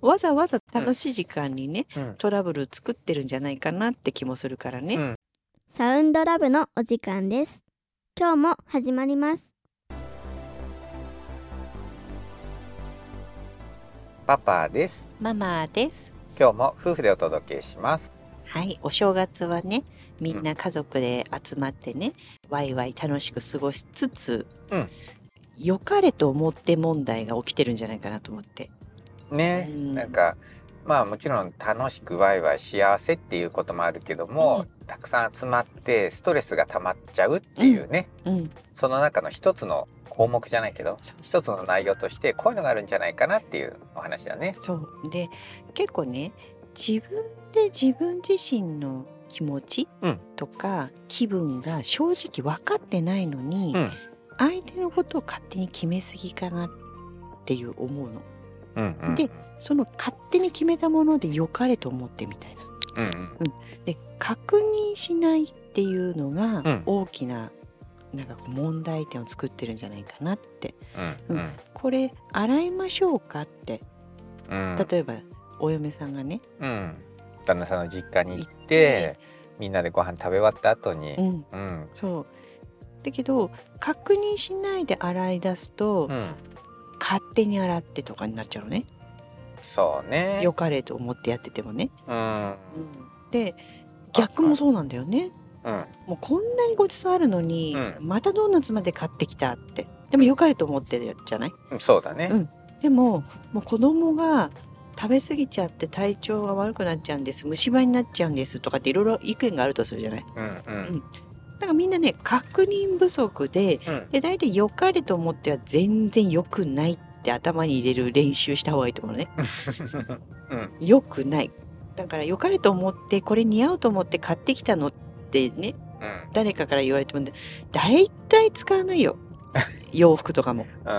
わざわざ楽しい時間にね、うんトラブル作ってるんじゃないかなって気もするからね。うんサウンドラブのお時間です。今日も始まります。パパですママです。今日も夫婦でお届けしますはい、お正月はね、みんな家族で集まってね、ワイワイ楽しく過ごしつつ、うん良かれと思って問題が起きてるんじゃないかなと思って。ね、うん。なんかまあもちろん楽しくワイワイ幸せっていうこともあるけども、たくさん集まってストレスが溜まっちゃうっていうね、うん、その中の一つの項目じゃないけど一つの内容としてこういうのがあるんじゃないかなっていうお話だね。そう。で結構ね自分で自分自身の気持ちうん。とか気分が正直分かってないのに、うん。相手のことを勝手に決めすぎかなっていう思うのうんうんでその勝手に決めたもので良かれと思ってみたいな。うんうん。で確認しないっていうのがうん。大きな、なんか問題点を作ってるんじゃないかなって。うんうん。これ洗いましょうかって。うん。例えばお嫁さんがね、うん。旦那さんの実家に行って。みんなでご飯食べ終わった後に。うん、うん。そう。だけど確認しないで洗い出すと、うん勝手に洗ってとかになっちゃうのね。そうね。良かれと思ってやっててもね。うん。で逆もそうなんだよね。うん。もうこんなにごちそうあるのに、うまたドーナツまで買ってきたって。でも良かれと思ってるじゃない？そうだね。うん。でももう子供が食べ過ぎちゃって体調が悪くなっちゃうんです虫歯になっちゃうんですとかっていろいろ意見があるとするじゃない？うん。うんだからみんなね確認不足でうん。で大体良かれと思っては全然良くないって頭に入れる練習した方がいいと思うのね。うん。良くない。だから良かれと思ってこれ似合うと思って買ってきたのってねうん。誰かから言われても大体使わないよ。洋服とかも。うん。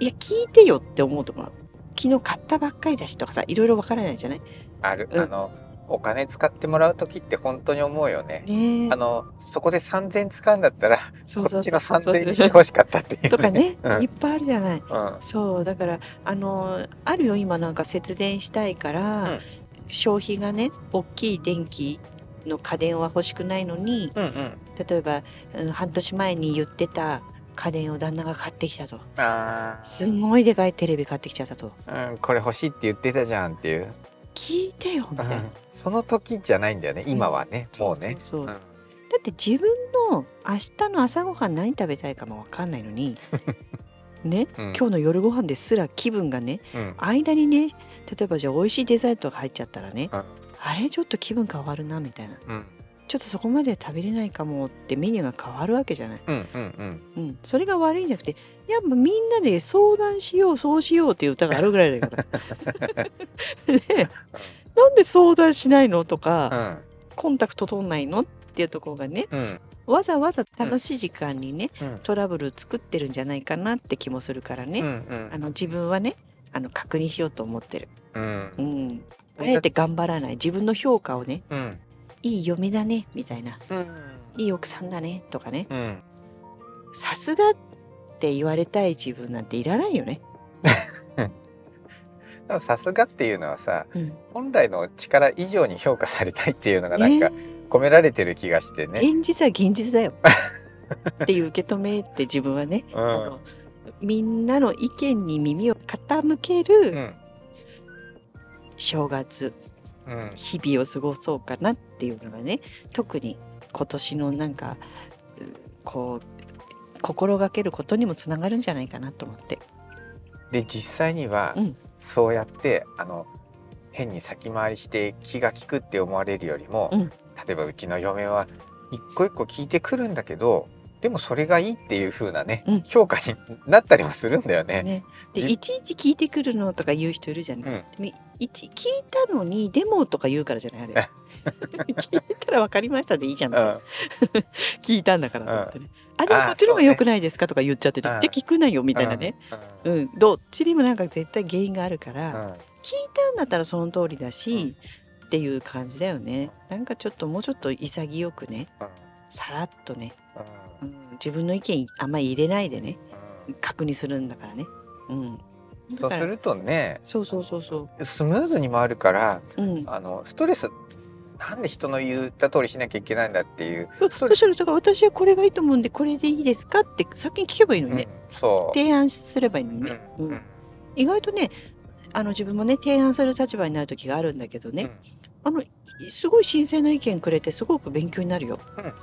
いや聞いてよって思うところ。昨日買ったばっかりだしとかさいろいろわからないじゃない？ある、うん。あのお金使ってもらう時って本当に思うよね。ねえ。あのそこで3000使うんだったらこっちのそうそう3000にしてほしかったっていう、とかね、うん。いっぱいあるじゃない。うん。そうだからあのあるよ今なんか節電したいから、うん。消費がね大きい電気の家電は欲しくないのにうんうん。例えば、うん半年前に言ってた家電を旦那が買ってきたと。あすごいでかいテレビ買ってきちゃったと。ー、うん、これ欲しいって言ってたじゃんっていう、聞いてよみたいな、うん。その時じゃないんだよね今はね、もうねそうそう。そう。うん。だって自分の明日の朝ごはん何食べたいかも分かんないのに ね、うん。今日の夜ご飯ですら気分がねうん。間にね例えばじゃあ美味しいデザートが入っちゃったらね、うん。あれちょっと気分変わるなみたいな。うんちょっとそこまで食べれないかもってメニューが変わるわけじゃない、うんうんうん、それが悪いんじゃなくてやっぱみんなで相談しようそうしようっていう歌があるぐらいだから。ねなんで相談しないのとか、うん。コンタクト取んないのっていうところがねうん。わざわざ楽しい時間にね、うん。トラブル作ってるんじゃないかなって気もするからね、うんうん。あの自分はねあの確認しようと思ってる、うん。うん、あえて頑張らない。自分の評価をねうんいい嫁だねみたいな。うん。いい奥さんだねとかね。うん。さすがって言われたい自分なんていらないよね、でもさすがっていうのはさうん、本来の力以上に評価されたいっていうのがなんかね。込められてる気がしてね。現実は現実だよ。っていう受け止めて自分はね、うん。あのみんなの意見に耳を傾けうるん。正月、うん日々を過ごそうかなっていうのがね特に今年のなんかうこう心がけることにもつながるんじゃないかなと思って。で実際にはうん。そうやってあの変に先回りして気が利くって思われるよりも、うん。例えばうちの嫁は一個一個聞いてくるんだけどでもそれがいいっていう風なね、うん。評価になったりもするんだよね。ね、でじいちいち聞いてくるのとか言う人いるじゃない、うん。いち聞いたのにでもとか言うからじゃないあれ。聞いたら分かりましたでいいじゃん、うん。聞いたんだからと思ってね、あでもこっちの方が良くないですかとか言っちゃってで聞くなよみたいなね、ううん。ん。どっちにもなんか絶対原因があるから、うん。聞いたんだったらその通りだし、っていう感じだよね。なんかちょっともうちょっと潔くねさらっとね、うん、自分の意見あんまり入れないでね確認するんだからね。うん。だからそうするとねそうそうそうそスムーズに回るからう。うん。あのストレスなんで人の言った通りしなきゃいけないんだっていうそそしたらだから私はこれがいいと思うんでこれでいいですかって先に聞けばいいのにね。うん。そう。提案すればいいのにね。ううん。ん。意外とねあの自分もね提案する立場になる時があるんだけどね、あのいすごい新鮮な意見くれてすごく勉強になるよ。うん。あ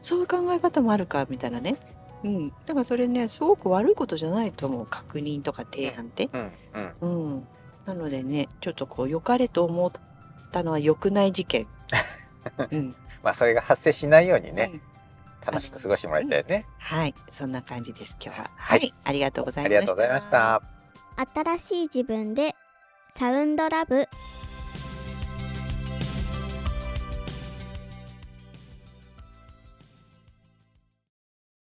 そういう考え方もあるかみたいなね。うん、だからそれねすごく悪いことじゃないと思う確認とか提案って。うんうん。うん、なのでねちょっとこう良かれと思ったのは良くない事件。うん、まあそれが発生しないようにねうん。楽しく過ごしてもらいたいよね。はい。そんな感じです今日は。はい。はい、ありがとうございあました。りがとうございました。新しい自分でサウンドラブ